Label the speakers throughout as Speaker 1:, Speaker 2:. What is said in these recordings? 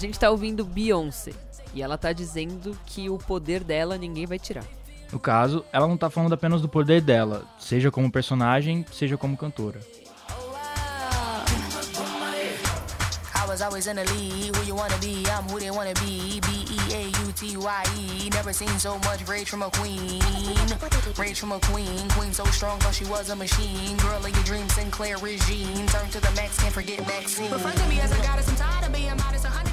Speaker 1: A gente tá ouvindo Beyoncé e ela tá dizendo que o poder dela ninguém vai tirar.
Speaker 2: No caso, ela não tá falando apenas do poder dela, seja como personagem, seja como cantora. was always in the lead. Who you wanna be? I'm who they wanna be. B E A U T Y E. Never seen so much rage from a queen. Rage from a queen. Queen so strong, cause she was a machine. Girl of your dreams, Sinclair regime. Turn to the max, can't forget Maxine. Refer to me as a goddess. I'm tired of being modest. 100 degrees.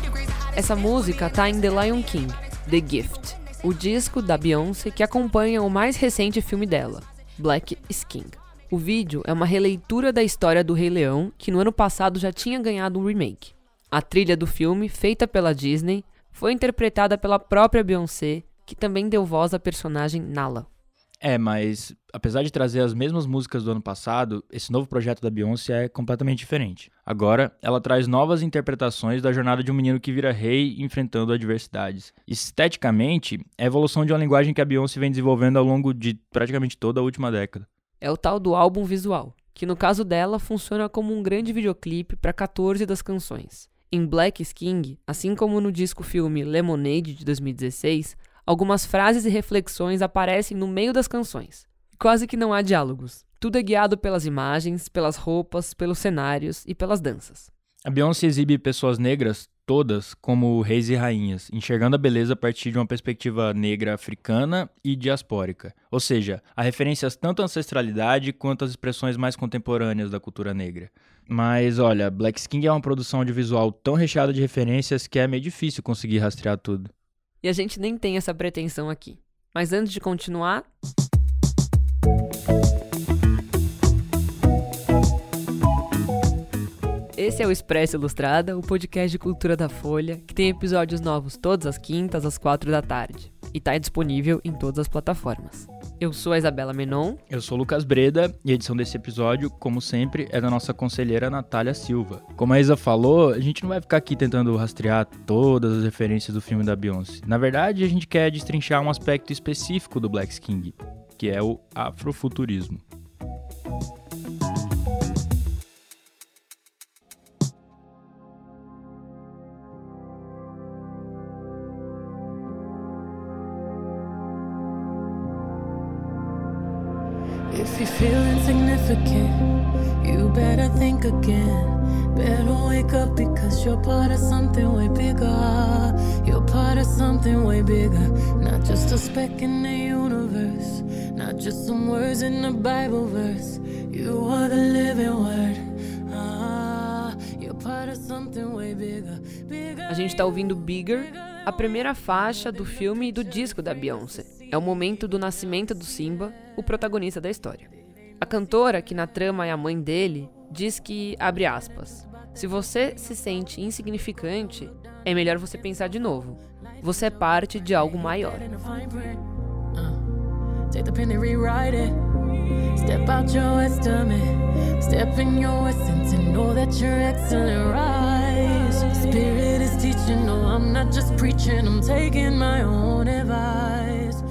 Speaker 1: Essa música tá em The Lion King, The Gift, o disco da Beyoncé que acompanha o mais recente filme dela, Black is King. O vídeo é uma releitura da história do Rei Leão, que no ano passado já tinha ganhado um remake. A trilha do filme, feita pela Disney, foi interpretada pela própria Beyoncé, que também deu voz à personagem Nala.
Speaker 2: É, mas apesar de trazer as mesmas músicas do ano passado, esse novo projeto da Beyoncé é completamente diferente. Agora, ela traz novas interpretações da jornada de um menino que vira rei enfrentando adversidades. Esteticamente, é a evolução de uma linguagem que a Beyoncé vem desenvolvendo ao longo de praticamente toda a última década.
Speaker 1: É o tal do álbum visual, que no caso dela funciona como um grande videoclipe para 14 das canções. Em Black King, assim como no disco filme Lemonade de 2016, algumas frases e reflexões aparecem no meio das canções. Quase que não há diálogos. Tudo é guiado pelas imagens, pelas roupas, pelos cenários e pelas danças.
Speaker 2: A Beyoncé exibe pessoas negras, todas, como reis e rainhas, enxergando a beleza a partir de uma perspectiva negra africana e diaspórica. Ou seja, há referências tanto à ancestralidade quanto às expressões mais contemporâneas da cultura negra. Mas olha, Black Skin é uma produção audiovisual tão recheada de referências que é meio difícil conseguir rastrear tudo.
Speaker 1: E a gente nem tem essa pretensão aqui. Mas antes de continuar. Esse é o Expresso Ilustrada, o podcast de cultura da Folha, que tem episódios novos todas as quintas às quatro da tarde. E está disponível em todas as plataformas. Eu sou a Isabela Menon.
Speaker 2: Eu sou o Lucas Breda e a edição desse episódio, como sempre, é da nossa conselheira Natália Silva. Como a Isa falou, a gente não vai ficar aqui tentando rastrear todas as referências do filme da Beyoncé. Na verdade, a gente quer destrinchar um aspecto específico do Black King, que é o afrofuturismo. Just some words in a Bible verse. You are the living word. Ah, you're part of something way bigger. bigger a gente tá ouvindo Bigger, a primeira faixa do filme e do disco da Beyoncé. É o momento do nascimento do Simba, o protagonista da história. A cantora, que na trama é a mãe dele, diz que, abre aspas, se você se sente insignificante, é melhor você pensar de novo. Você é parte de algo maior. Step out your estimate, step in your essence and know that you're excellent. Rise, spirit is teaching. No, I'm not just preaching, I'm taking my own advice.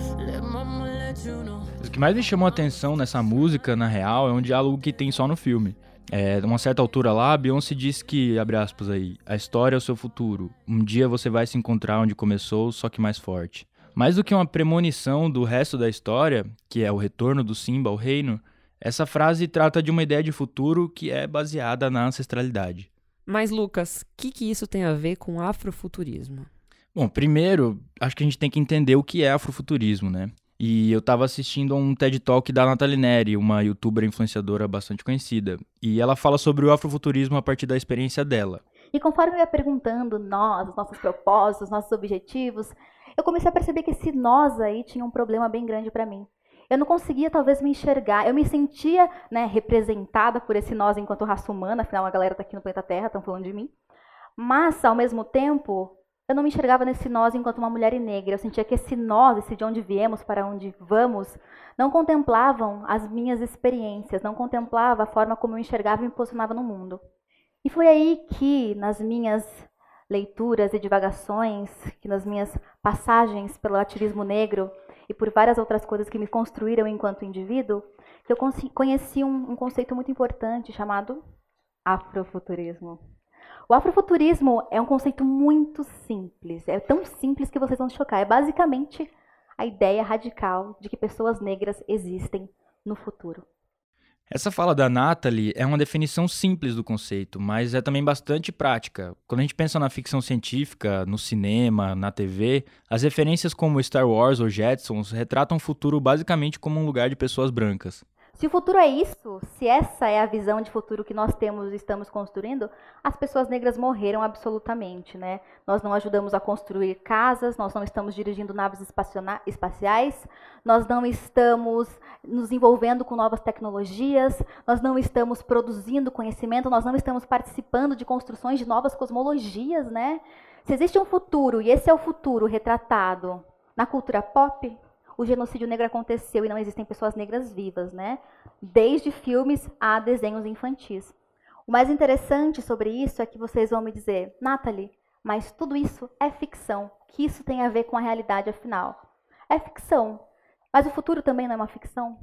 Speaker 2: O que mais me chamou a atenção nessa música, na real, é um diálogo que tem só no filme. É, uma certa altura lá, Beyoncé diz que, abre aspas aí, a história é o seu futuro. Um dia você vai se encontrar onde começou, só que mais forte. Mais do que uma premonição do resto da história, que é o retorno do Simba ao reino, essa frase trata de uma ideia de futuro que é baseada na ancestralidade.
Speaker 1: Mas, Lucas, o que, que isso tem a ver com afrofuturismo?
Speaker 2: Bom, primeiro, acho que a gente tem que entender o que é afrofuturismo, né? E eu estava assistindo a um TED Talk da Natalie Neri, uma youtuber influenciadora bastante conhecida. E ela fala sobre o afrofuturismo a partir da experiência dela.
Speaker 3: E conforme eu ia perguntando nós, os nossos propósitos, nossos objetivos, eu comecei a perceber que esse nós aí tinha um problema bem grande para mim. Eu não conseguia talvez me enxergar. Eu me sentia né, representada por esse nós enquanto raça humana, afinal a galera está aqui no planeta Terra, estão falando de mim. Mas, ao mesmo tempo, eu não me enxergava nesse nós enquanto uma mulher negra. Eu sentia que esse nós, esse de onde viemos, para onde vamos, não contemplavam as minhas experiências, não contemplava a forma como eu enxergava e me posicionava no mundo. E foi aí que, nas minhas leituras e divagações, que nas minhas passagens pelo ativismo negro e por várias outras coisas que me construíram enquanto indivíduo, que eu conheci um, um conceito muito importante chamado afrofuturismo. O afrofuturismo é um conceito muito simples. É tão simples que vocês vão chocar. É basicamente a ideia radical de que pessoas negras existem no futuro.
Speaker 2: Essa fala da Natalie é uma definição simples do conceito, mas é também bastante prática. Quando a gente pensa na ficção científica, no cinema, na TV, as referências como Star Wars ou Jetsons retratam o futuro basicamente como um lugar de pessoas brancas.
Speaker 3: Se o futuro é isso, se essa é a visão de futuro que nós temos e estamos construindo, as pessoas negras morreram absolutamente, né? Nós não ajudamos a construir casas, nós não estamos dirigindo naves espaciais, nós não estamos nos envolvendo com novas tecnologias, nós não estamos produzindo conhecimento, nós não estamos participando de construções de novas cosmologias, né? Se existe um futuro e esse é o futuro retratado na cultura pop, o genocídio negro aconteceu e não existem pessoas negras vivas, né? Desde filmes a desenhos infantis. O mais interessante sobre isso é que vocês vão me dizer, Natalie, mas tudo isso é ficção. Que isso tem a ver com a realidade afinal? É ficção. Mas o futuro também não é uma ficção?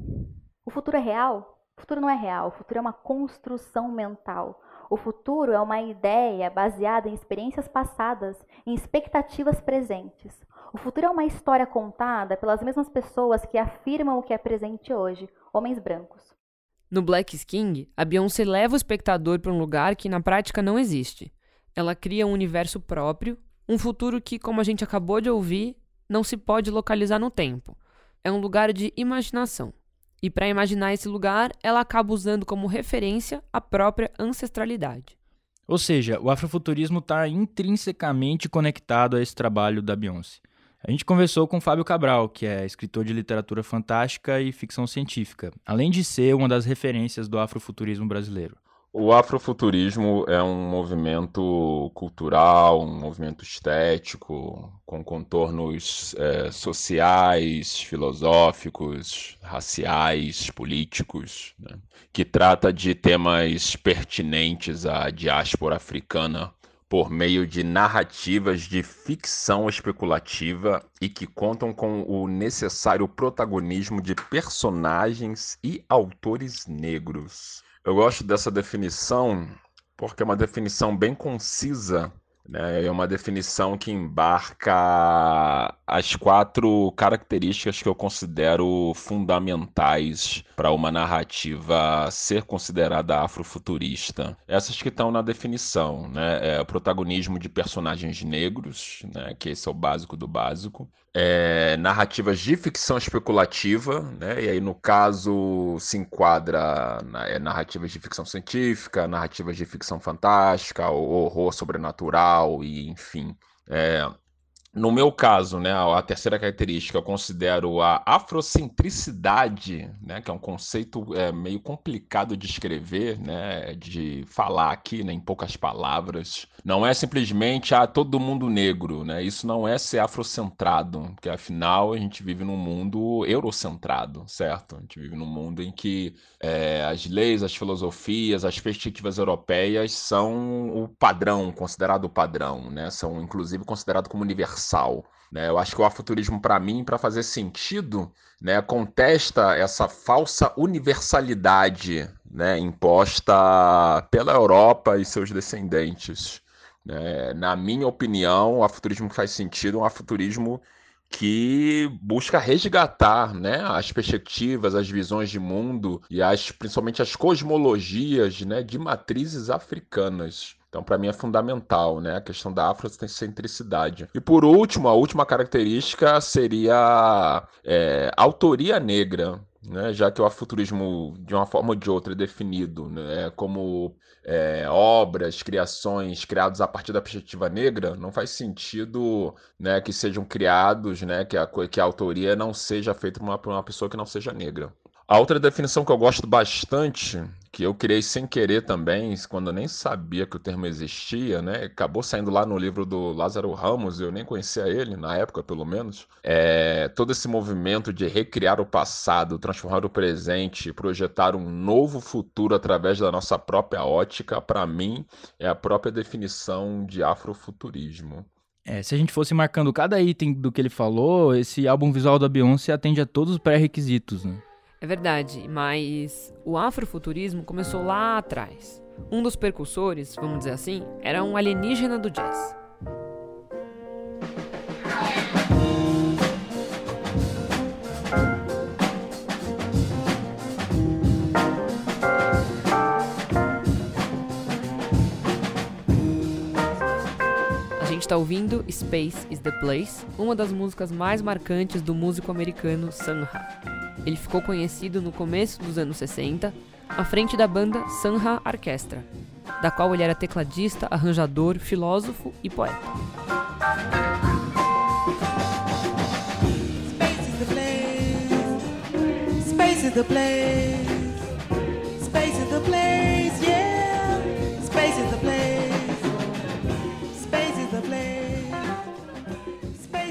Speaker 3: O futuro é real? O futuro não é real, o futuro é uma construção mental. O futuro é uma ideia baseada em experiências passadas, em expectativas presentes. O futuro é uma história contada pelas mesmas pessoas que afirmam o que é presente hoje, homens brancos.
Speaker 1: No Black King, a Beyoncé leva o espectador para um lugar que na prática não existe. Ela cria um universo próprio, um futuro que, como a gente acabou de ouvir, não se pode localizar no tempo. É um lugar de imaginação. E para imaginar esse lugar, ela acaba usando como referência a própria ancestralidade.
Speaker 2: Ou seja, o afrofuturismo está intrinsecamente conectado a esse trabalho da Beyoncé. A gente conversou com Fábio Cabral, que é escritor de literatura fantástica e ficção científica, além de ser uma das referências do afrofuturismo brasileiro.
Speaker 4: O afrofuturismo é um movimento cultural, um movimento estético, com contornos é, sociais, filosóficos, raciais, políticos, né? que trata de temas pertinentes à diáspora africana por meio de narrativas de ficção especulativa e que contam com o necessário protagonismo de personagens e autores negros. Eu gosto dessa definição porque é uma definição bem concisa? É uma definição que embarca as quatro características que eu considero fundamentais para uma narrativa ser considerada afrofuturista. Essas que estão na definição, né? É o protagonismo de personagens negros, né? que esse é o básico do básico é, narrativas de ficção especulativa, né? e aí no caso se enquadra é, narrativas de ficção científica, narrativas de ficção fantástica, horror sobrenatural e enfim. É, no meu caso, né, a terceira característica eu considero a afrocentricidade, né, que é um conceito é, meio complicado de escrever, né, de falar aqui né, em poucas palavras. Não é simplesmente ah, todo mundo negro, né? Isso não é ser afrocentrado, porque afinal a gente vive num mundo eurocentrado, certo? A gente vive num mundo em que é, as leis, as filosofias, as perspectivas europeias são o padrão, considerado padrão, né? São inclusive considerados como universais universal. Né? Eu acho que o afuturismo, para mim, para fazer sentido, né, contesta essa falsa universalidade né, imposta pela Europa e seus descendentes. Né? Na minha opinião, o afuturismo que faz sentido é um afuturismo que busca resgatar né, as perspectivas, as visões de mundo e as, principalmente as cosmologias né, de matrizes africanas. Então, para mim é fundamental, né, a questão da afrocentricidade. E por último, a última característica seria é, autoria negra, né, já que o afuturismo, de uma forma ou de outra, é definido né, como é, obras, criações criadas a partir da perspectiva negra, não faz sentido né, que sejam criados, né, que, a, que a autoria não seja feita por uma, por uma pessoa que não seja negra. A outra definição que eu gosto bastante, que eu criei sem querer também, quando eu nem sabia que o termo existia, né? Acabou saindo lá no livro do Lázaro Ramos, eu nem conhecia ele, na época pelo menos. É, todo esse movimento de recriar o passado, transformar o presente, projetar um novo futuro através da nossa própria ótica, para mim, é a própria definição de afrofuturismo.
Speaker 2: É, se a gente fosse marcando cada item do que ele falou, esse álbum visual da Beyoncé atende a todos os pré-requisitos, né?
Speaker 1: É verdade, mas o afrofuturismo começou lá atrás. Um dos percussores, vamos dizer assim, era um alienígena do jazz. Gente está ouvindo Space is the Place, uma das músicas mais marcantes do músico americano Sun Ra. Ele ficou conhecido no começo dos anos 60, à frente da banda Sun Ra Orchestra, da qual ele era tecladista, arranjador, filósofo e poeta.
Speaker 5: Space is the place. Space is the place.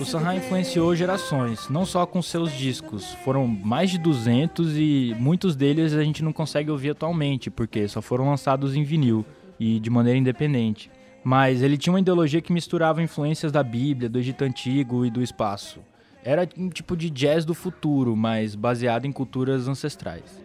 Speaker 2: O Sanha influenciou gerações, não só com seus discos. Foram mais de 200 e muitos deles a gente não consegue ouvir atualmente, porque só foram lançados em vinil e de maneira independente. Mas ele tinha uma ideologia que misturava influências da Bíblia, do Egito Antigo e do espaço. Era um tipo de jazz do futuro, mas baseado em culturas ancestrais.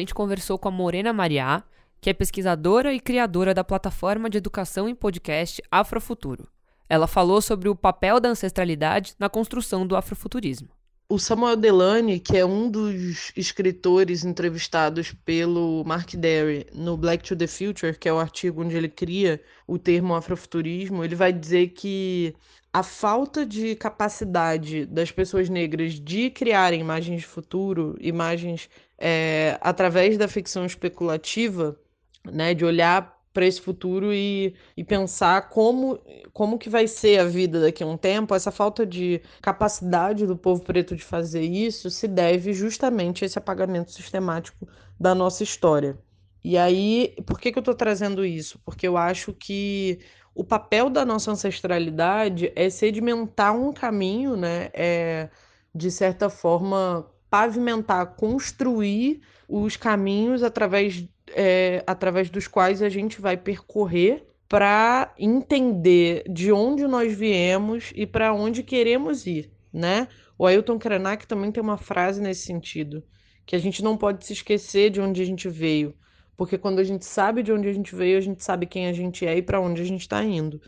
Speaker 1: Gente conversou com a Morena Mariá, que é pesquisadora e criadora da plataforma de educação em podcast Afrofuturo. Ela falou sobre o papel da ancestralidade na construção do afrofuturismo.
Speaker 6: O Samuel Delany, que é um dos escritores entrevistados pelo Mark Derry no Black to the Future, que é o artigo onde ele cria o termo afrofuturismo, ele vai dizer que a falta de capacidade das pessoas negras de criarem imagens de futuro, imagens é, através da ficção especulativa, né, de olhar para esse futuro e, e pensar como, como que vai ser a vida daqui a um tempo, essa falta de capacidade do povo preto de fazer isso se deve justamente a esse apagamento sistemático da nossa história. E aí, por que, que eu estou trazendo isso? Porque eu acho que o papel da nossa ancestralidade é sedimentar um caminho, né? É, de certa forma, pavimentar, construir os caminhos através, é, através dos quais a gente vai percorrer para entender de onde nós viemos e para onde queremos ir, né? O Ailton Krenak também tem uma frase nesse sentido, que a gente não pode se esquecer de onde a gente veio, porque quando a gente sabe de onde a gente veio, a gente sabe quem a gente é e para onde a gente está indo.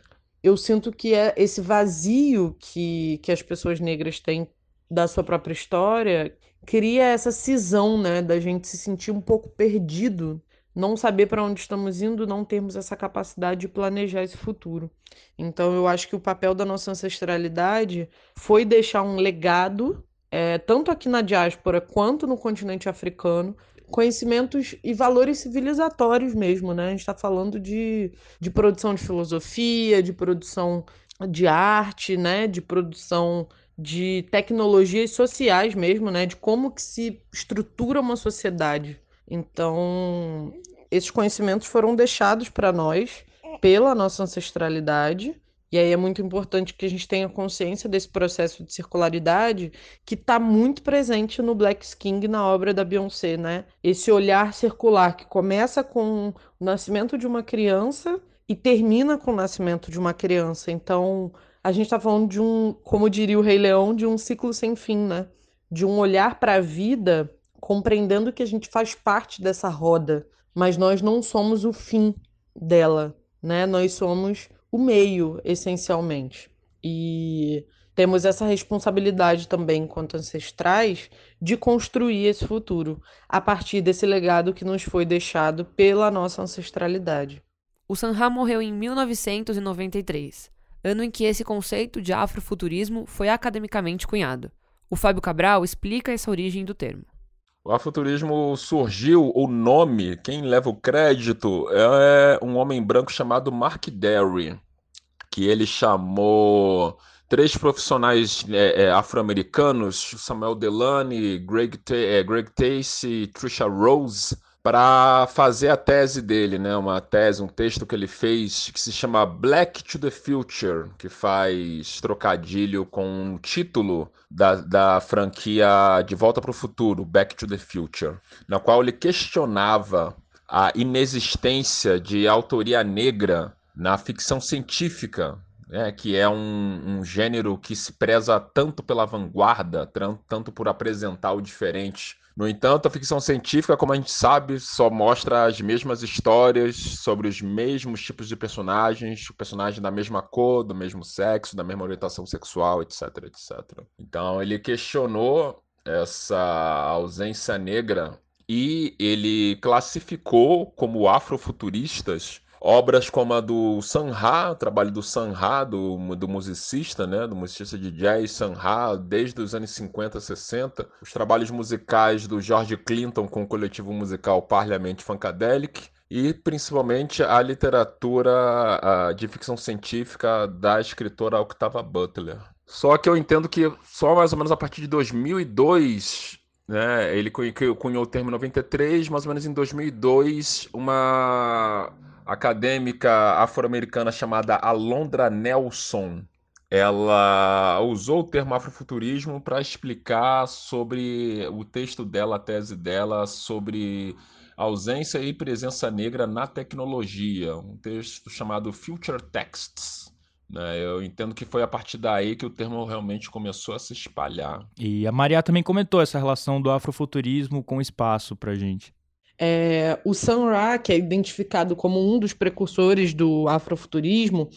Speaker 6: Eu sinto que é esse vazio que, que as pessoas negras têm da sua própria história cria essa cisão, né, da gente se sentir um pouco perdido, não saber para onde estamos indo, não termos essa capacidade de planejar esse futuro. Então, eu acho que o papel da nossa ancestralidade foi deixar um legado, é, tanto aqui na diáspora quanto no continente africano, conhecimentos e valores civilizatórios mesmo, né? A gente está falando de, de produção de filosofia, de produção de arte, né? De produção de tecnologias sociais mesmo, né? De como que se estrutura uma sociedade. Então, esses conhecimentos foram deixados para nós pela nossa ancestralidade. E aí é muito importante que a gente tenha consciência desse processo de circularidade que está muito presente no Black King na obra da Beyoncé, né? Esse olhar circular que começa com o nascimento de uma criança e termina com o nascimento de uma criança. Então, a gente está falando de um, como diria o Rei Leão, de um ciclo sem fim, né? De um olhar para a vida, compreendendo que a gente faz parte dessa roda, mas nós não somos o fim dela, né? Nós somos o meio, essencialmente. E temos essa responsabilidade também, enquanto ancestrais, de construir esse futuro a partir desse legado que nos foi deixado pela nossa ancestralidade.
Speaker 1: O Sanha morreu em 1993, ano em que esse conceito de afrofuturismo foi academicamente cunhado. O Fábio Cabral explica essa origem do termo.
Speaker 4: O afrofuturismo surgiu, o nome, quem leva o crédito, é um homem branco chamado Mark Derry, que ele chamou três profissionais é, é, afro-americanos, Samuel Delany, Greg, é, Greg Tace e Trisha Rose, para fazer a tese dele, né? Uma tese, um texto que ele fez que se chama Black to the Future, que faz trocadilho com o título da, da franquia De Volta para o Futuro, Back to the Future, na qual ele questionava a inexistência de autoria negra na ficção científica, né, que é um, um, gênero que se preza tanto pela vanguarda, tanto por apresentar o diferente. No entanto, a ficção científica, como a gente sabe, só mostra as mesmas histórias sobre os mesmos tipos de personagens, o personagem da mesma cor, do mesmo sexo, da mesma orientação sexual, etc, etc. Então, ele questionou essa ausência negra e ele classificou como afrofuturistas obras como a do Sun Ra, o trabalho do Sun Ra, do, do musicista, né, do musicista de jazz Sun Ra, desde os anos 50, 60, os trabalhos musicais do George Clinton com o coletivo musical Parliament Funkadelic, e principalmente a literatura de ficção científica da escritora Octava Butler. Só que eu entendo que só mais ou menos a partir de 2002 né? Ele cunhou o termo em 93, mais ou menos em 2002, uma acadêmica afro-americana chamada Alondra Nelson, ela usou o termo afrofuturismo para explicar sobre o texto dela, a tese dela sobre ausência e presença negra na tecnologia, um texto chamado Future Texts. Né? Eu entendo que foi a partir daí que o termo realmente começou a se espalhar.
Speaker 2: E a Maria também comentou essa relação do afrofuturismo com o espaço para gente.
Speaker 6: É, o Sun Ra, que é identificado como um dos precursores do afrofuturismo,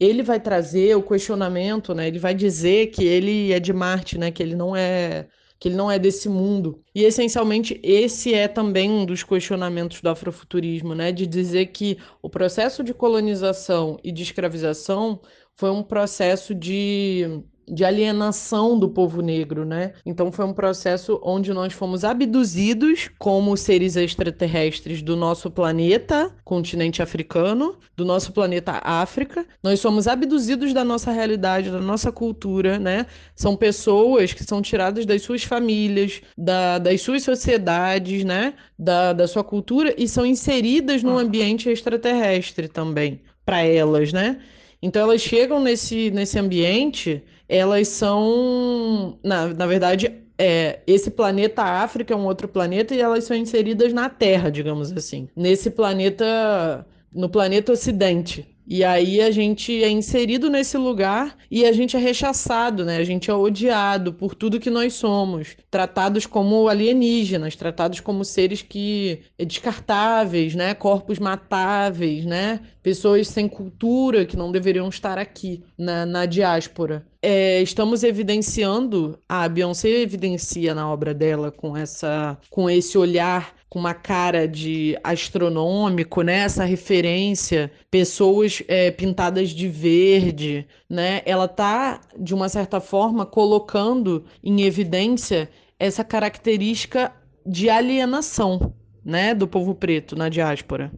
Speaker 6: ele vai trazer o questionamento, né? Ele vai dizer que ele é de Marte, né? Que ele não é que ele não é desse mundo. E essencialmente esse é também um dos questionamentos do afrofuturismo, né, de dizer que o processo de colonização e de escravização foi um processo de de alienação do povo negro, né? Então foi um processo onde nós fomos abduzidos como seres extraterrestres do nosso planeta, continente africano, do nosso planeta África. Nós somos abduzidos da nossa realidade, da nossa cultura, né? São pessoas que são tiradas das suas famílias, da, das suas sociedades, né? Da, da sua cultura e são inseridas no ambiente extraterrestre também, para elas, né? Então elas chegam nesse, nesse ambiente elas são, na, na verdade, é, esse planeta África é um outro planeta e elas são inseridas na Terra, digamos assim. Nesse planeta, no planeta Ocidente. E aí a gente é inserido nesse lugar e a gente é rechaçado, né? A gente é odiado por tudo que nós somos, tratados como alienígenas, tratados como seres que é descartáveis, né? Corpos matáveis, né? Pessoas sem cultura que não deveriam estar aqui na, na diáspora. É, estamos evidenciando, a Beyoncé evidencia na obra dela com essa, com esse olhar com uma cara de astronômico, né? Essa referência, pessoas é, pintadas de verde, né? Ela tá de uma certa forma colocando em evidência essa característica de alienação, né, do povo preto na diáspora.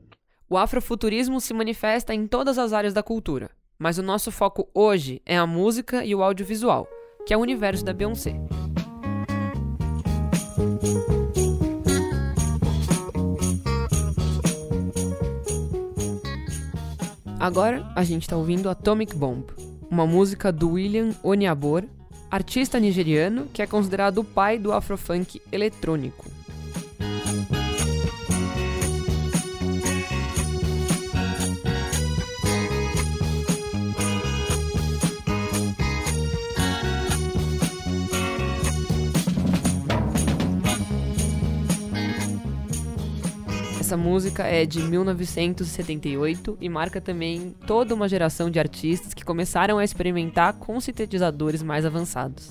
Speaker 1: O afrofuturismo se manifesta em todas as áreas da cultura, mas o nosso foco hoje é a música e o audiovisual, que é o universo da Beyoncé. Agora a gente está ouvindo Atomic Bomb, uma música do William Oniabor, artista nigeriano que é considerado o pai do afrofunk eletrônico. Essa música é de 1978 e marca também toda uma geração de artistas que começaram a experimentar com sintetizadores mais avançados.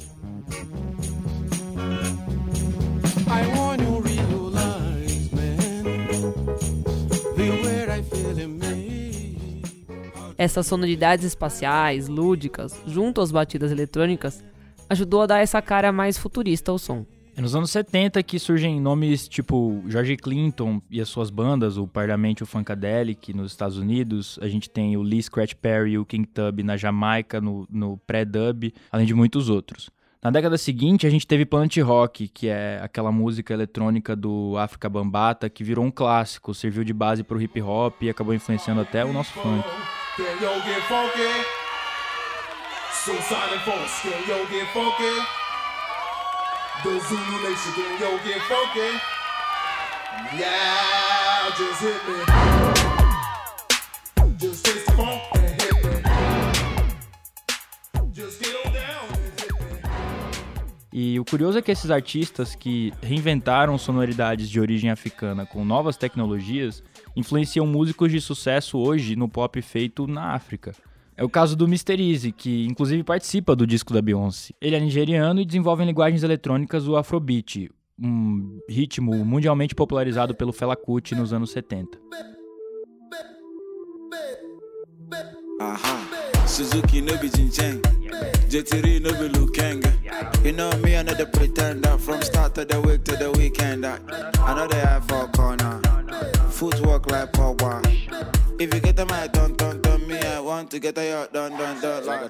Speaker 1: Essas sonoridades espaciais, lúdicas, junto às batidas eletrônicas, ajudou a dar essa cara mais futurista ao som.
Speaker 2: É nos anos 70 que surgem nomes tipo George Clinton e as suas bandas, o Parlamento Funkadelic nos Estados Unidos, a gente tem o Lee Scratch Perry e o King Tub na Jamaica, no, no pré-dub, além de muitos outros. Na década seguinte, a gente teve Planet Rock, que é aquela música eletrônica do África Bambata, que virou um clássico, serviu de base para o hip hop e acabou influenciando até o nosso funk.
Speaker 7: Yeah, just hit me. Just taste the funk and hit me. Just get and hit me.
Speaker 2: E o curioso é que esses artistas que reinventaram sonoridades de origem africana com novas tecnologias influenciam músicos de sucesso hoje no pop feito na África. É o caso do Mr. Easy, que inclusive participa do disco da Beyoncé. Ele é nigeriano e desenvolve em linguagens eletrônicas o Afrobeat, um ritmo mundialmente popularizado pelo Fela Kuti nos anos 70.
Speaker 8: Aha. Suzuki no be no be. You know me, pretender. From start to the week to the weekend. Corner. Footwork like power. If you get want to get a yacht dun dun. Like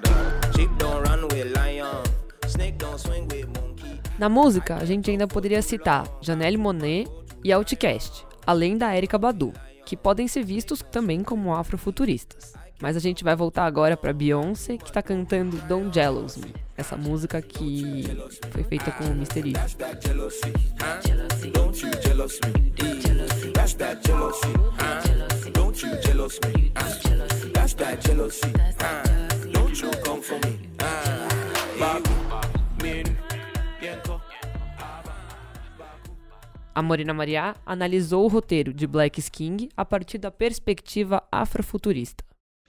Speaker 9: Sheep don't run with lion. Snake don't swing with monkey.
Speaker 1: Na música, a gente ainda poderia citar Janelle Monet e Outcast, além da Erika Badu, que podem ser vistos também como afrofuturistas. Mas a gente vai voltar agora para Beyoncé, que tá cantando Don't Jealous Me, essa música que foi feita com o Mr. Easy.
Speaker 8: Don't you jealous me? That's that jealousy. Uh? Uh, that's that jealousy. Uh, don't you come for me? Uh, Babu, bientôt.
Speaker 1: A Morena Mariá analisou o roteiro de Black King a partir da perspectiva afrofuturista.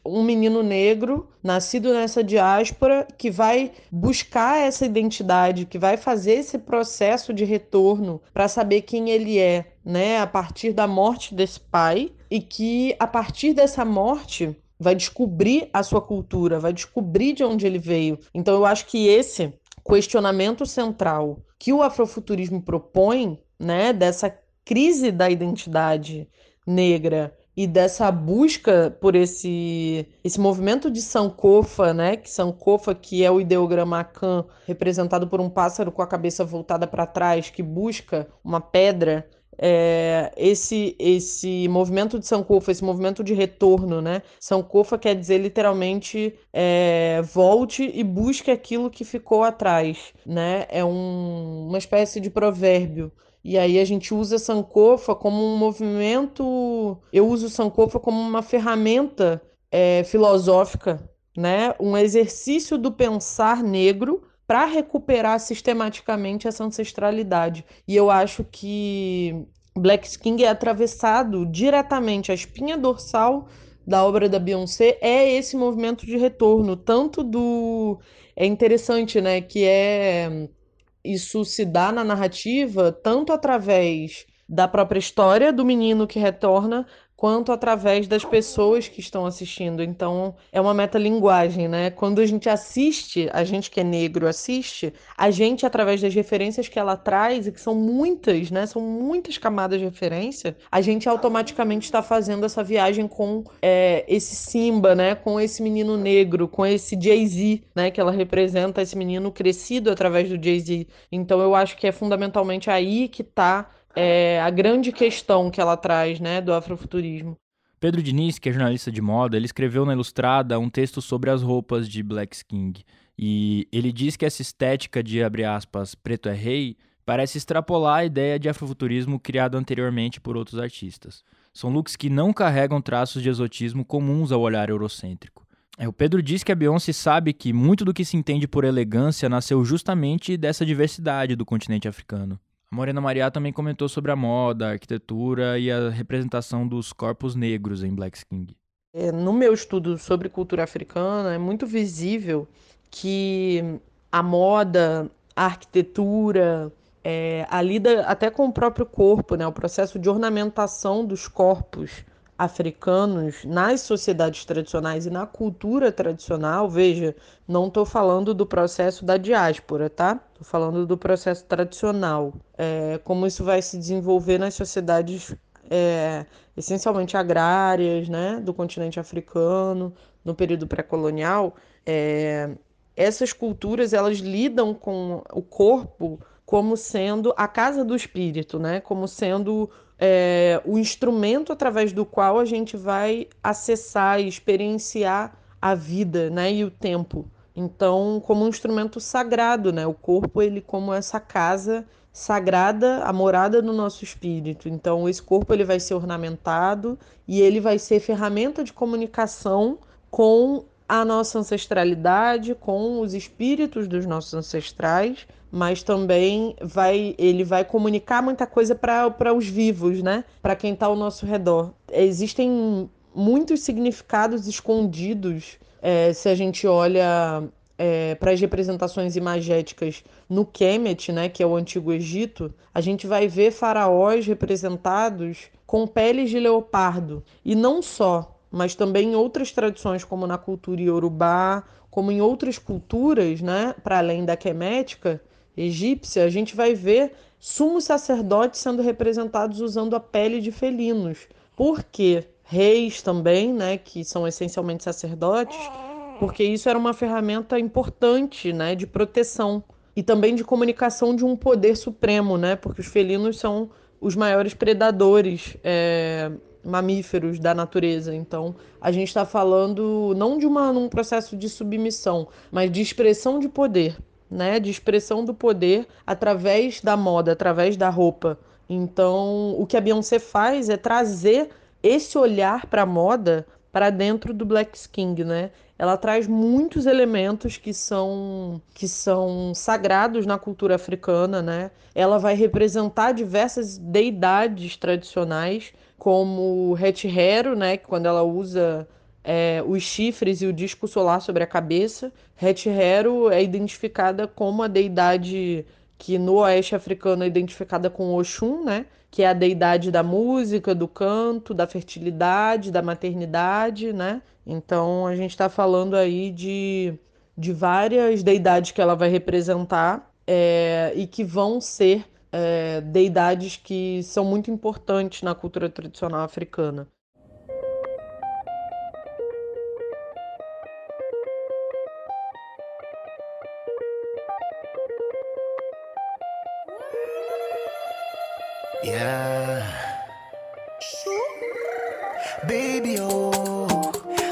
Speaker 6: um menino negro nascido nessa diáspora que vai buscar essa identidade, que vai fazer esse processo de retorno para saber quem ele é, né, a partir da morte desse pai e que a partir dessa morte vai descobrir a sua cultura, vai descobrir de onde ele veio. Então eu acho que esse questionamento central que o afrofuturismo propõe, né, dessa crise da identidade negra e dessa busca por esse esse movimento de Sankofa, né? Que Sankofa que é o ideograma Akan, representado por um pássaro com a cabeça voltada para trás, que busca uma pedra. É, esse esse movimento de Sankofa, esse movimento de retorno, né? Sankofa quer dizer literalmente é, volte e busque aquilo que ficou atrás, né? É um, uma espécie de provérbio. E aí a gente usa Sankofa como um movimento. Eu uso Sankofa como uma ferramenta é, filosófica, né? Um exercício do pensar negro para recuperar sistematicamente essa ancestralidade. E eu acho que Black King é atravessado diretamente a espinha dorsal da obra da Beyoncé é esse movimento de retorno, tanto do é interessante, né, que é isso se dá na narrativa tanto através da própria história do menino que retorna, quanto através das pessoas que estão assistindo. Então, é uma metalinguagem, né? Quando a gente assiste, a gente que é negro assiste, a gente, através das referências que ela traz, e que são muitas, né? São muitas camadas de referência, a gente automaticamente está fazendo essa viagem com é, esse Simba, né? Com esse menino negro, com esse Jay-Z, né? Que ela representa esse menino crescido através do Jay-Z. Então, eu acho que é fundamentalmente aí que está é, a grande questão que ela traz, né, do afrofuturismo.
Speaker 2: Pedro Diniz, que é jornalista de moda, ele escreveu na Ilustrada um texto sobre as roupas de Black King. E ele diz que essa estética de, abre aspas, preto é rei, parece extrapolar a ideia de afrofuturismo criada anteriormente por outros artistas. São looks que não carregam traços de exotismo comuns ao olhar eurocêntrico. É, o Pedro diz que a Beyoncé sabe que muito do que se entende por elegância nasceu justamente dessa diversidade do continente africano. A Morena Maria também comentou sobre a moda, a arquitetura e a representação dos corpos negros em Black King.
Speaker 6: É, no meu estudo sobre cultura africana, é muito visível que a moda, a arquitetura, é, a lida até com o próprio corpo, né, o processo de ornamentação dos corpos africanos nas sociedades tradicionais e na cultura tradicional, veja, não estou falando do processo da diáspora, tá? Estou falando do processo tradicional, é, como isso vai se desenvolver nas sociedades é, essencialmente agrárias, né, do continente africano, no período pré-colonial. É, essas culturas elas lidam com o corpo como sendo a casa do espírito, né? Como sendo é, o instrumento através do qual a gente vai acessar e experienciar a vida, né? E o tempo. Então, como um instrumento sagrado, né? O corpo ele como essa casa sagrada, a morada do nosso espírito. Então, esse corpo ele vai ser ornamentado e ele vai ser ferramenta de comunicação com a nossa ancestralidade, com os espíritos dos nossos ancestrais, mas também vai ele vai comunicar muita coisa para os vivos, né? Para quem está ao nosso redor. Existem muitos significados escondidos é, se a gente olha é, para as representações imagéticas no Kemet, né, que é o Antigo Egito, a gente vai ver faraós representados com peles de leopardo. E não só, mas também em outras tradições, como na cultura iorubá, como em outras culturas, né, para além da quemética egípcia, a gente vai ver sumos sacerdotes sendo representados usando a pele de felinos. Por quê? Reis também, né, que são essencialmente sacerdotes, porque isso era uma ferramenta importante, né, de proteção e também de comunicação de um poder supremo, né, porque os felinos são os maiores predadores é, mamíferos da natureza. Então, a gente está falando não de uma, um processo de submissão, mas de expressão de poder, né? De expressão do poder através da moda, através da roupa. Então, o que a Beyoncé faz é trazer esse olhar para a moda para dentro do Black King, né? Ela traz muitos elementos que são que são sagrados na cultura africana, né? Ela vai representar diversas deidades tradicionais, como Het Hero, né? Quando ela usa é, os chifres e o disco solar sobre a cabeça. Het Hero é identificada como a deidade que no oeste africano é identificada com Oxum, né? Que é a deidade da música, do canto, da fertilidade, da maternidade, né? Então a gente está falando aí de, de várias deidades que ela vai representar é, e que vão ser é, deidades que são muito importantes na cultura tradicional africana.
Speaker 10: Yeah. Baby, oh,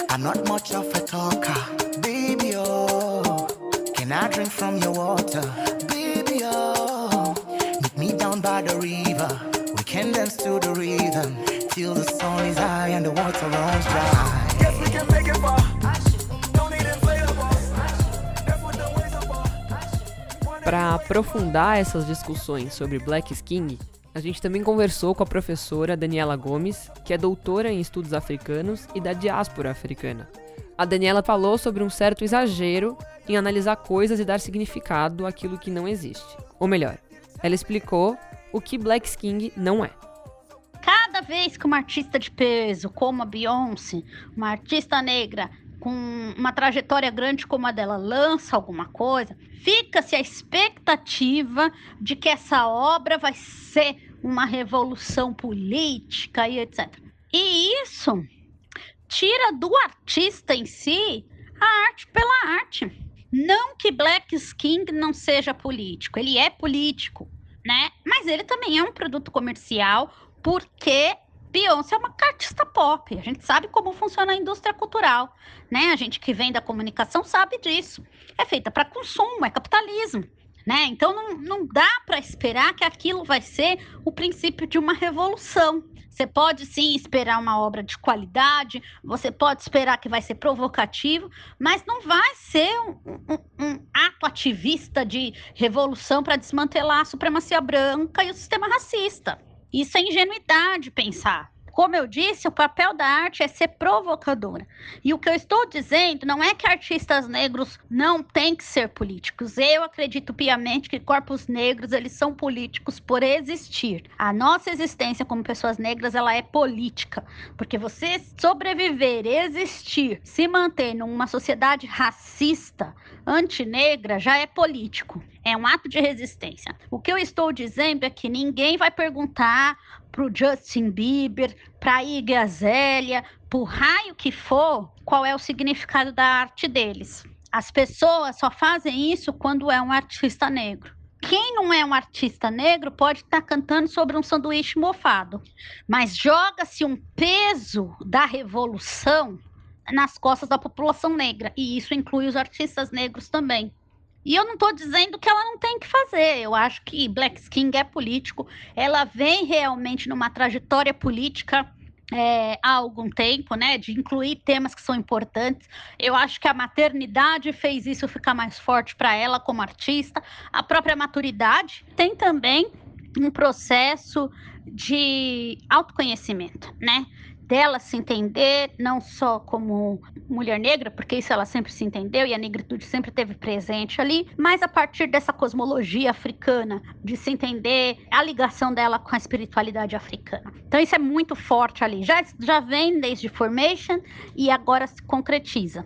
Speaker 10: I'm not much of a talker. Baby, oh, can I drink from your water? Baby, oh, meet me down by the river. We can dance to the rhythm till the sun is high and the water runs dry.
Speaker 7: Guess we can make it far. Don't need inflatables. That's the ways.
Speaker 1: Para aprofundar essas discussões sobre Black King, a gente também conversou com a professora Daniela Gomes, que é doutora em estudos africanos e da diáspora africana. A Daniela falou sobre um certo exagero em analisar coisas e dar significado àquilo que não existe. Ou melhor, ela explicou o que Black King não é.
Speaker 11: Cada vez que uma artista de peso, como a Beyoncé, uma artista negra com uma trajetória grande como a dela, lança alguma coisa, fica-se a expectativa de que essa obra vai ser uma revolução política e etc. E isso tira do artista em si a arte pela arte. Não que Black King não seja político, ele é político, né? Mas ele também é um produto comercial porque Beyoncé é uma artista pop. A gente sabe como funciona a indústria cultural, né? A gente que vem da comunicação sabe disso. É feita para consumo, é capitalismo, né? Então não, não dá para esperar que aquilo vai ser o princípio de uma revolução. Você pode sim esperar uma obra de qualidade, você pode esperar que vai ser provocativo, mas não vai ser um, um- um ato ativista de revolução para desmantelar a supremacia branca e o sistema racista. Isso é ingenuidade pensar. Como eu disse, o papel da arte é ser provocadora. E o que eu estou dizendo não é que artistas negros não têm que ser políticos. Eu acredito piamente que corpos negros eles são políticos por existir. A nossa existência como pessoas negras ela é política, porque você sobreviver, existir, se manter numa sociedade racista, antinegra já é político. É um ato de resistência. O que eu estou dizendo é que ninguém vai perguntar pro Justin Bieber, pra Iggy Azalea, pro raio que for, qual é o significado da arte deles. As pessoas só fazem isso quando é um artista negro. Quem não é um artista negro pode estar cantando sobre um sanduíche mofado, mas joga-se um peso da revolução nas costas da população negra, e isso inclui os artistas negros também. E eu não estou dizendo que ela não tem que fazer. Eu acho que Black King é político. Ela vem realmente numa trajetória política é, há algum tempo, né? De incluir temas que são importantes. Eu acho que a maternidade fez isso ficar mais forte para ela como artista. A própria maturidade tem também um processo de autoconhecimento, né? Dela se entender não só como mulher negra, porque isso ela sempre se entendeu e a negritude sempre teve presente ali, mas a partir dessa cosmologia africana, de se entender a ligação dela com a espiritualidade africana. Então isso é muito forte ali. Já, já vem desde Formation e agora se concretiza.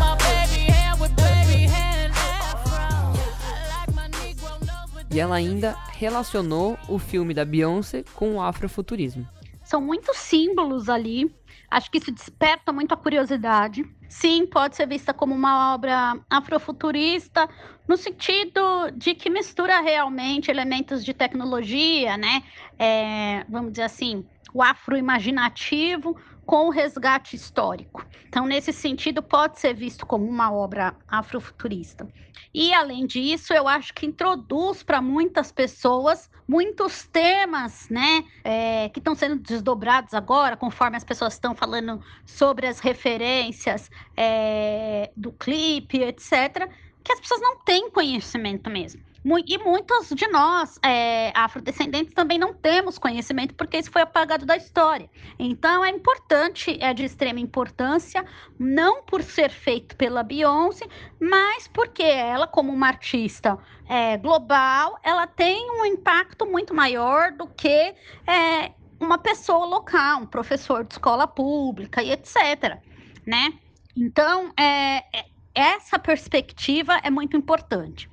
Speaker 1: E ela ainda relacionou o filme da Beyoncé com o afrofuturismo.
Speaker 11: São muitos símbolos ali. Acho que isso desperta muito a curiosidade. Sim, pode ser vista como uma obra afrofuturista, no sentido de que mistura realmente elementos de tecnologia, né? É, vamos dizer assim, o afroimaginativo com o resgate histórico. Então, nesse sentido, pode ser visto como uma obra afrofuturista. E, além disso, eu acho que introduz para muitas pessoas muitos temas, né, é, que estão sendo desdobrados agora, conforme as pessoas estão falando sobre as referências é, do clipe, etc., que as pessoas não têm conhecimento mesmo. E muitos de nós, é, afrodescendentes, também não temos conhecimento, porque isso foi apagado da história. Então, é importante, é de extrema importância, não por ser feito pela Beyoncé, mas porque ela, como uma artista é, global, ela tem um impacto muito maior do que é, uma pessoa local, um professor de escola pública e etc. Né? Então, é, é- essa perspectiva é muito importante.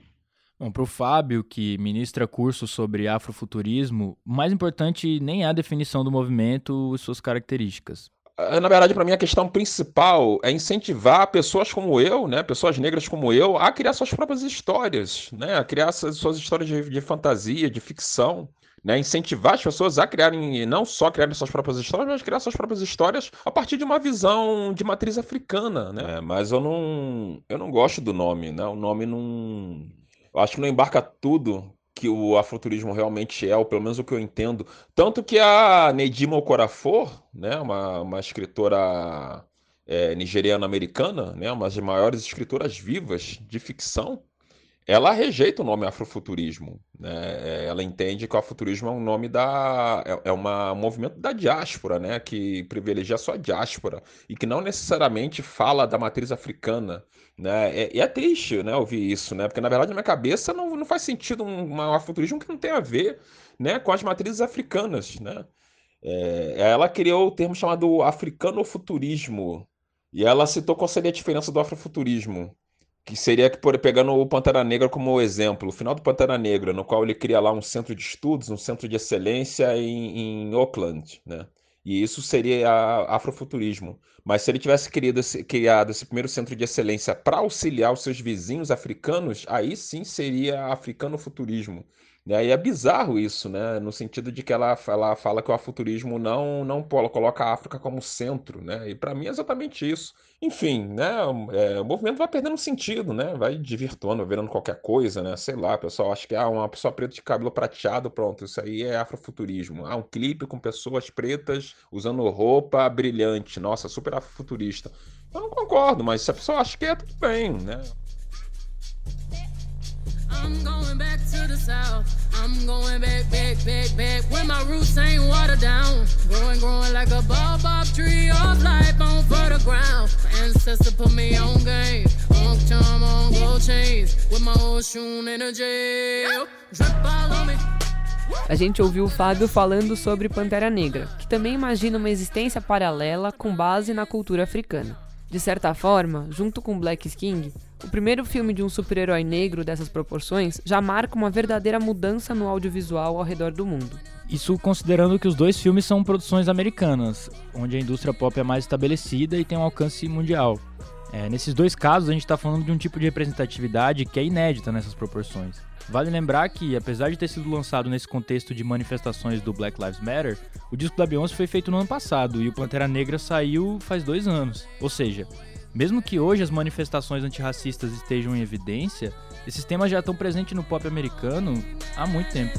Speaker 2: Bom, para o Fábio, que ministra curso sobre afrofuturismo, o mais importante nem é a definição do movimento e suas características.
Speaker 4: Ah, Na verdade, para mim, a questão principal é incentivar pessoas como eu, né, pessoas negras como eu, a criar suas próprias histórias, né, a criar suas, suas histórias de, de fantasia, de ficção, né, incentivar as pessoas a criarem, não só criarem suas próprias histórias, mas criar suas próprias histórias a partir de uma visão de matriz africana, né. Mas eu não, eu não gosto do nome, né, o nome não, eu acho que não embarca tudo que o afroturismo realmente é, ou pelo menos o que eu entendo. Tanto que a Nedima Okorafor, né, uma, uma escritora é, nigeriana-americana, né, uma das maiores escritoras vivas de ficção, ela rejeita o nome afrofuturismo. Né? É, Ela entende que o afrofuturismo é um nome da. é, é uma, um movimento da diáspora, né? Que privilegia só a diáspora e que não necessariamente fala da matriz africana. Né? É- E é, triste né, ouvir isso, né? Porque na verdade na minha cabeça não, não faz sentido um, um afrofuturismo que não tem a ver né, com as matrizes africanas. Né? É, ela criou o termo chamado africanofuturismo. E ela citou qual seria a diferença do afrofuturismo que seria que por pegando o Pantera Negra como exemplo, o final do Pantera Negra, no qual ele cria lá um centro de estudos, um centro de excelência em, em Auckland, né? E isso seria afrofuturismo. Mas se ele tivesse criado esse, criado esse primeiro centro de excelência para auxiliar os seus vizinhos africanos, aí sim seria africanofuturismo. Né? E é bizarro isso, né? No sentido de que ela, ela fala que o afuturismo não, não coloca a África como centro, né? E para mim é exatamente isso. Enfim, né? é, o movimento vai perdendo sentido, né? Vai desvirtuando, vai virando qualquer coisa, né? Sei lá, o pessoal acha que ah, uma pessoa preta de cabelo prateado, pronto, isso aí é afrofuturismo. Ah, um clipe com pessoas pretas usando roupa brilhante, nossa, super afrofuturista. Eu não concordo, mas se a pessoa acha que é, tudo bem, né?
Speaker 12: I'm going back to the south. I'm going back, back, back, back. Where my roots ain't watered down. Growing, growing like a bob tree of life on fertile ground. My ancestor put me on game. Long time on gold chains. With my ocean energy. Drip all on me.
Speaker 1: A gente ouviu o Fábio falando sobre Pantera Negra, que também imagina uma existência paralela com base na cultura africana. De certa forma, junto com Black King, o primeiro filme de um super-herói negro dessas proporções já marca uma verdadeira mudança no audiovisual ao redor do mundo.
Speaker 2: Isso considerando que os dois filmes são produções americanas, onde a indústria pop é mais estabelecida e tem um alcance mundial. É, nesses dois casos, a gente está falando de um tipo de representatividade que é inédita nessas proporções. Vale lembrar que, apesar de ter sido lançado nesse contexto de manifestações do Black Lives Matter, o disco da Beyoncé foi feito no ano passado e o Pantera Negra saiu faz dois anos. Ou seja, mesmo que hoje as manifestações antirracistas estejam em evidência, esses temas já estão presentes no pop americano há muito tempo.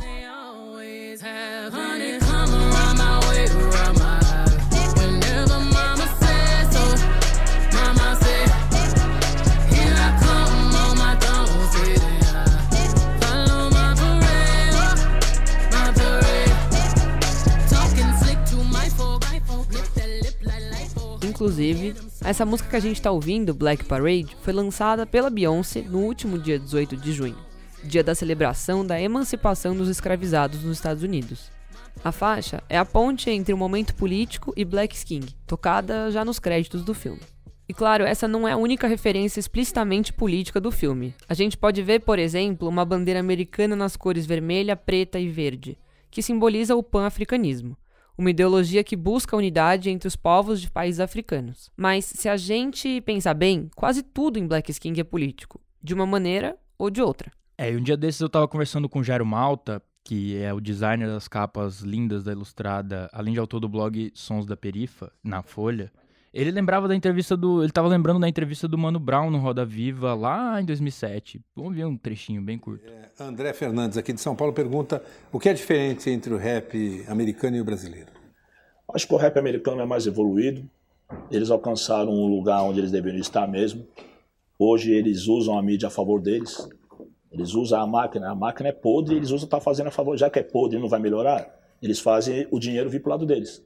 Speaker 1: Inclusive, essa música que a gente tá ouvindo, Black Parade, foi lançada pela Beyoncé no último dia 18 de junho, dia da celebração da emancipação dos escravizados nos Estados Unidos. A faixa é a ponte entre o momento político e Black King, tocada já nos créditos do filme. E claro, essa não é a única referência explicitamente política do filme. A gente pode ver, por exemplo, uma bandeira americana nas cores vermelha, preta e verde, que simboliza o pan-africanismo uma ideologia que busca unidade entre os povos de países africanos. Mas se a gente pensar bem, quase tudo em Black King é político, de uma maneira ou de outra.
Speaker 2: É, e um dia desses eu tava conversando com o Jairo Malta, que é o designer das capas lindas da Ilustrada, além de autor do blog Sons da Perifa, na Folha. Ele lembrava da entrevista do. Ele tava lembrando da entrevista do Mano Brown no Roda Viva lá em 2007. Vamos ver um trechinho bem curto.
Speaker 13: André Fernandes, aqui de São Paulo, pergunta o que é diferente entre o rap americano e o brasileiro?
Speaker 14: Acho que o rap americano é mais evoluído. Eles alcançaram um lugar onde eles deveriam estar mesmo. Hoje eles usam a mídia a favor deles. Eles usam a máquina. A máquina é podre e eles usam tá fazendo a favor. Já que é podre e não vai melhorar, eles fazem o dinheiro vir pro lado deles.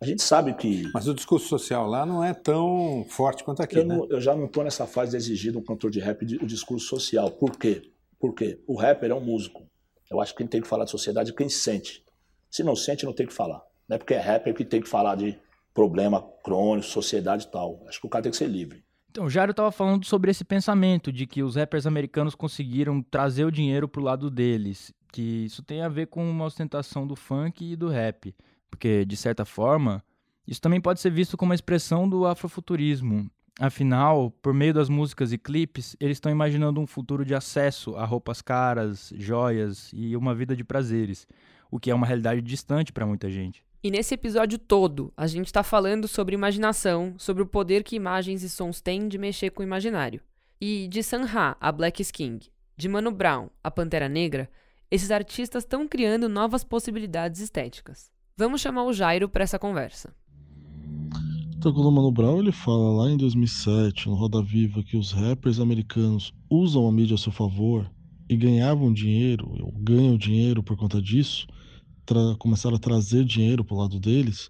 Speaker 14: A gente sabe que.
Speaker 13: Mas o discurso social lá não é tão forte quanto aqui,
Speaker 14: eu,
Speaker 13: né?
Speaker 14: não- eu já não estou nessa fase de exigir de um cantor de rap de- o discurso social. Por quê? Porque o rapper é um músico. Eu acho que quem tem que falar de sociedade é quem sente. Se não sente, não tem que falar. Não é porque é rapper que tem que falar de problema crônico, sociedade e tal. Acho que o cara tem que ser livre.
Speaker 2: Então, o Jairo tava falando sobre esse pensamento de que os rappers americanos conseguiram trazer o dinheiro pro lado deles, que isso tem a ver com uma ostentação do funk e do rap, porque de certa forma, isso também pode ser visto como uma expressão do afrofuturismo. Afinal, por meio das músicas e clipes, eles estão imaginando um futuro de acesso a roupas caras, joias e uma vida de prazeres, o que é uma realidade distante para muita gente.
Speaker 1: E nesse episódio todo, a gente tá falando sobre imaginação, sobre o poder que imagens e sons têm de mexer com o imaginário. E de Sanha, a Black King, de Mano Brown, a Pantera Negra, esses artistas estão criando novas possibilidades estéticas. Vamos chamar o Jairo para essa conversa.
Speaker 15: Então, quando o Mano Brown ele fala lá em 2007, no Roda Viva, que os rappers americanos usam a mídia a seu favor e ganhavam dinheiro, ou ganham dinheiro por conta disso, começaram a trazer dinheiro para o lado deles.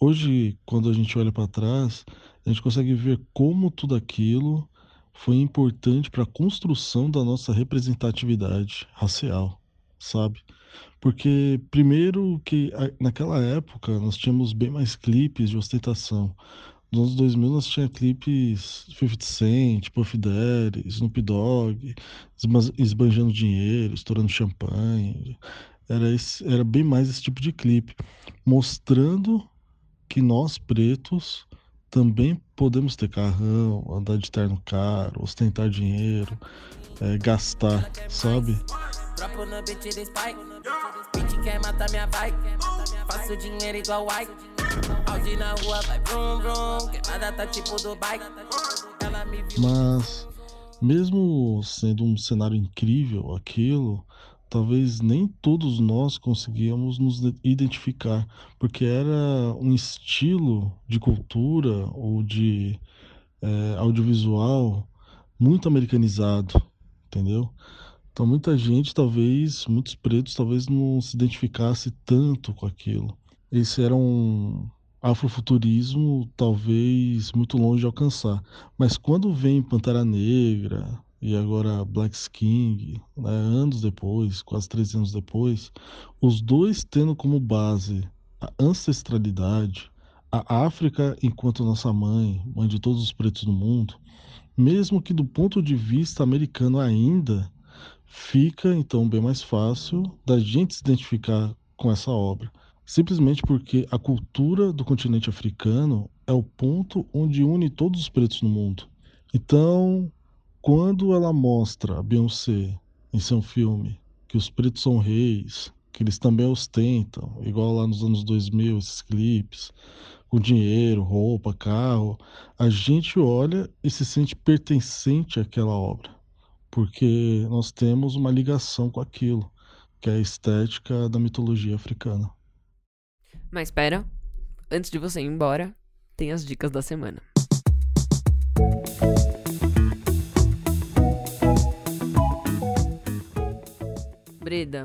Speaker 15: Hoje, quando a gente olha para trás, a gente consegue ver como tudo aquilo foi importante para a construção da nossa representatividade racial, sabe? Porque, primeiro, que naquela época nós tínhamos bem mais clipes de ostentação. Nos anos 2000 nós tínhamos clipes 50 Cent, Puff Daddy, Snoop Dogg, esbanjando dinheiro, estourando champanhe. Era, esse, era bem mais esse tipo de clipe, mostrando que nós pretos também podemos ter carrão, andar de terno caro, ostentar dinheiro, eh, gastar, sabe?
Speaker 16: Dropo no beat de spike. Beat quer matar minha bike. Faço dinheiro igual White. Audi na rua vai brum brum. Queimada tá tipo Dubai. Ela me viu.
Speaker 15: Mas, mesmo sendo um cenário incrível aquilo, talvez nem todos nós conseguíamos nos de- identificar, porque era um estilo de cultura ou de eh, audiovisual muito americanizado, entendeu? Então, muita gente, talvez, muitos pretos, talvez não se identificasse tanto com aquilo. Esse era um afrofuturismo, talvez, muito longe de alcançar. Mas quando vem Pantera Negra, e agora Black King, né, anos depois, quase três anos depois, os dois tendo como base a ancestralidade, a África enquanto nossa mãe, mãe de todos os pretos do mundo, mesmo que do ponto de vista americano ainda, fica então bem mais fácil da gente se identificar com essa obra. Simplesmente porque a cultura do continente africano é o ponto onde une todos os pretos no mundo. Então, quando ela mostra a Beyoncé em seu filme que os pretos são reis, que eles também ostentam, igual lá nos anos 2000, esses clipes, com dinheiro, roupa, carro, a gente olha e se sente pertencente àquela obra, porque nós temos uma ligação com aquilo, que é a estética da mitologia africana.
Speaker 1: Mas espera, antes de você ir embora, tem as dicas da semana. Breda,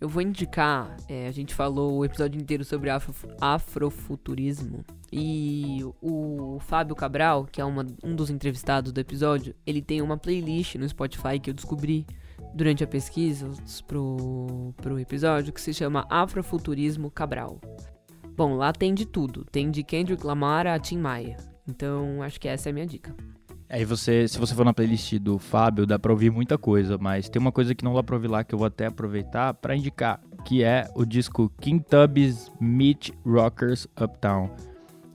Speaker 1: eu vou indicar. é, a gente falou o episódio inteiro sobre afro, afrofuturismo. E o Fábio Cabral, que é uma- um dos entrevistados do episódio, ele tem uma playlist no Spotify que eu descobri durante a pesquisa pro, pro episódio que se chama Afrofuturismo Cabral. Bom, lá tem de tudo. Tem de Kendrick Lamar a Tim Maia. Então, acho que essa é a minha dica.
Speaker 2: Aí você, se você for na playlist do Fábio, dá pra ouvir muita coisa, mas tem uma coisa que não dá pra ouvir lá que eu vou até aproveitar pra indicar, que é o disco King Tub's Meet Rockers Uptown,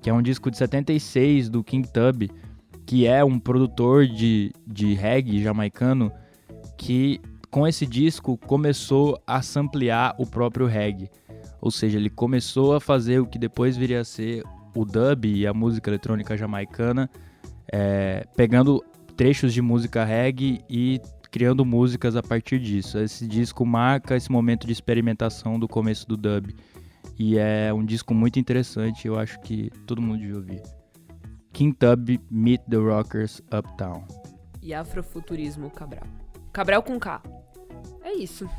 Speaker 2: que é um disco de 76 do King Tub, que é um produtor de, de reggae jamaicano que com esse disco começou a samplear o próprio reggae. Ou seja, ele começou a fazer o que depois viria a ser o dub e a música eletrônica jamaicana, é, pegando trechos de música reggae e criando músicas a partir disso. Esse disco marca esse momento de experimentação do começo do dub. E é um disco muito interessante, eu acho que todo mundo devia ouvir. King Tub Meet the Rockers Uptown.
Speaker 1: E Afrofuturismo Cabral. Cabral com K. É isso.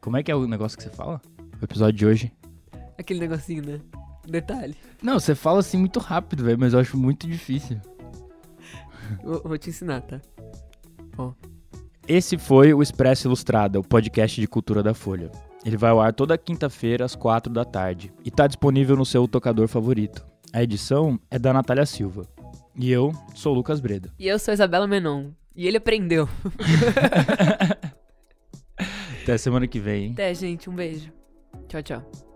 Speaker 2: Como é que é o negócio que você fala? O episódio de hoje?
Speaker 1: Aquele negocinho, né? Detalhe.
Speaker 2: Não, você fala assim muito rápido, velho, mas eu acho muito difícil.
Speaker 1: Vou, vou te ensinar, tá? Ó.
Speaker 2: Esse foi o Expresso Ilustrada, o podcast de cultura da Folha. Ele vai ao ar toda quinta-feira às quatro da tarde e tá disponível no seu tocador favorito. A edição é da Natália Silva. E eu sou o Lucas Breda.
Speaker 1: E eu sou a Isabela Menon. E ele aprendeu.
Speaker 2: Até semana que vem, hein?
Speaker 1: Até, gente. Um beijo. Tchau, tchau.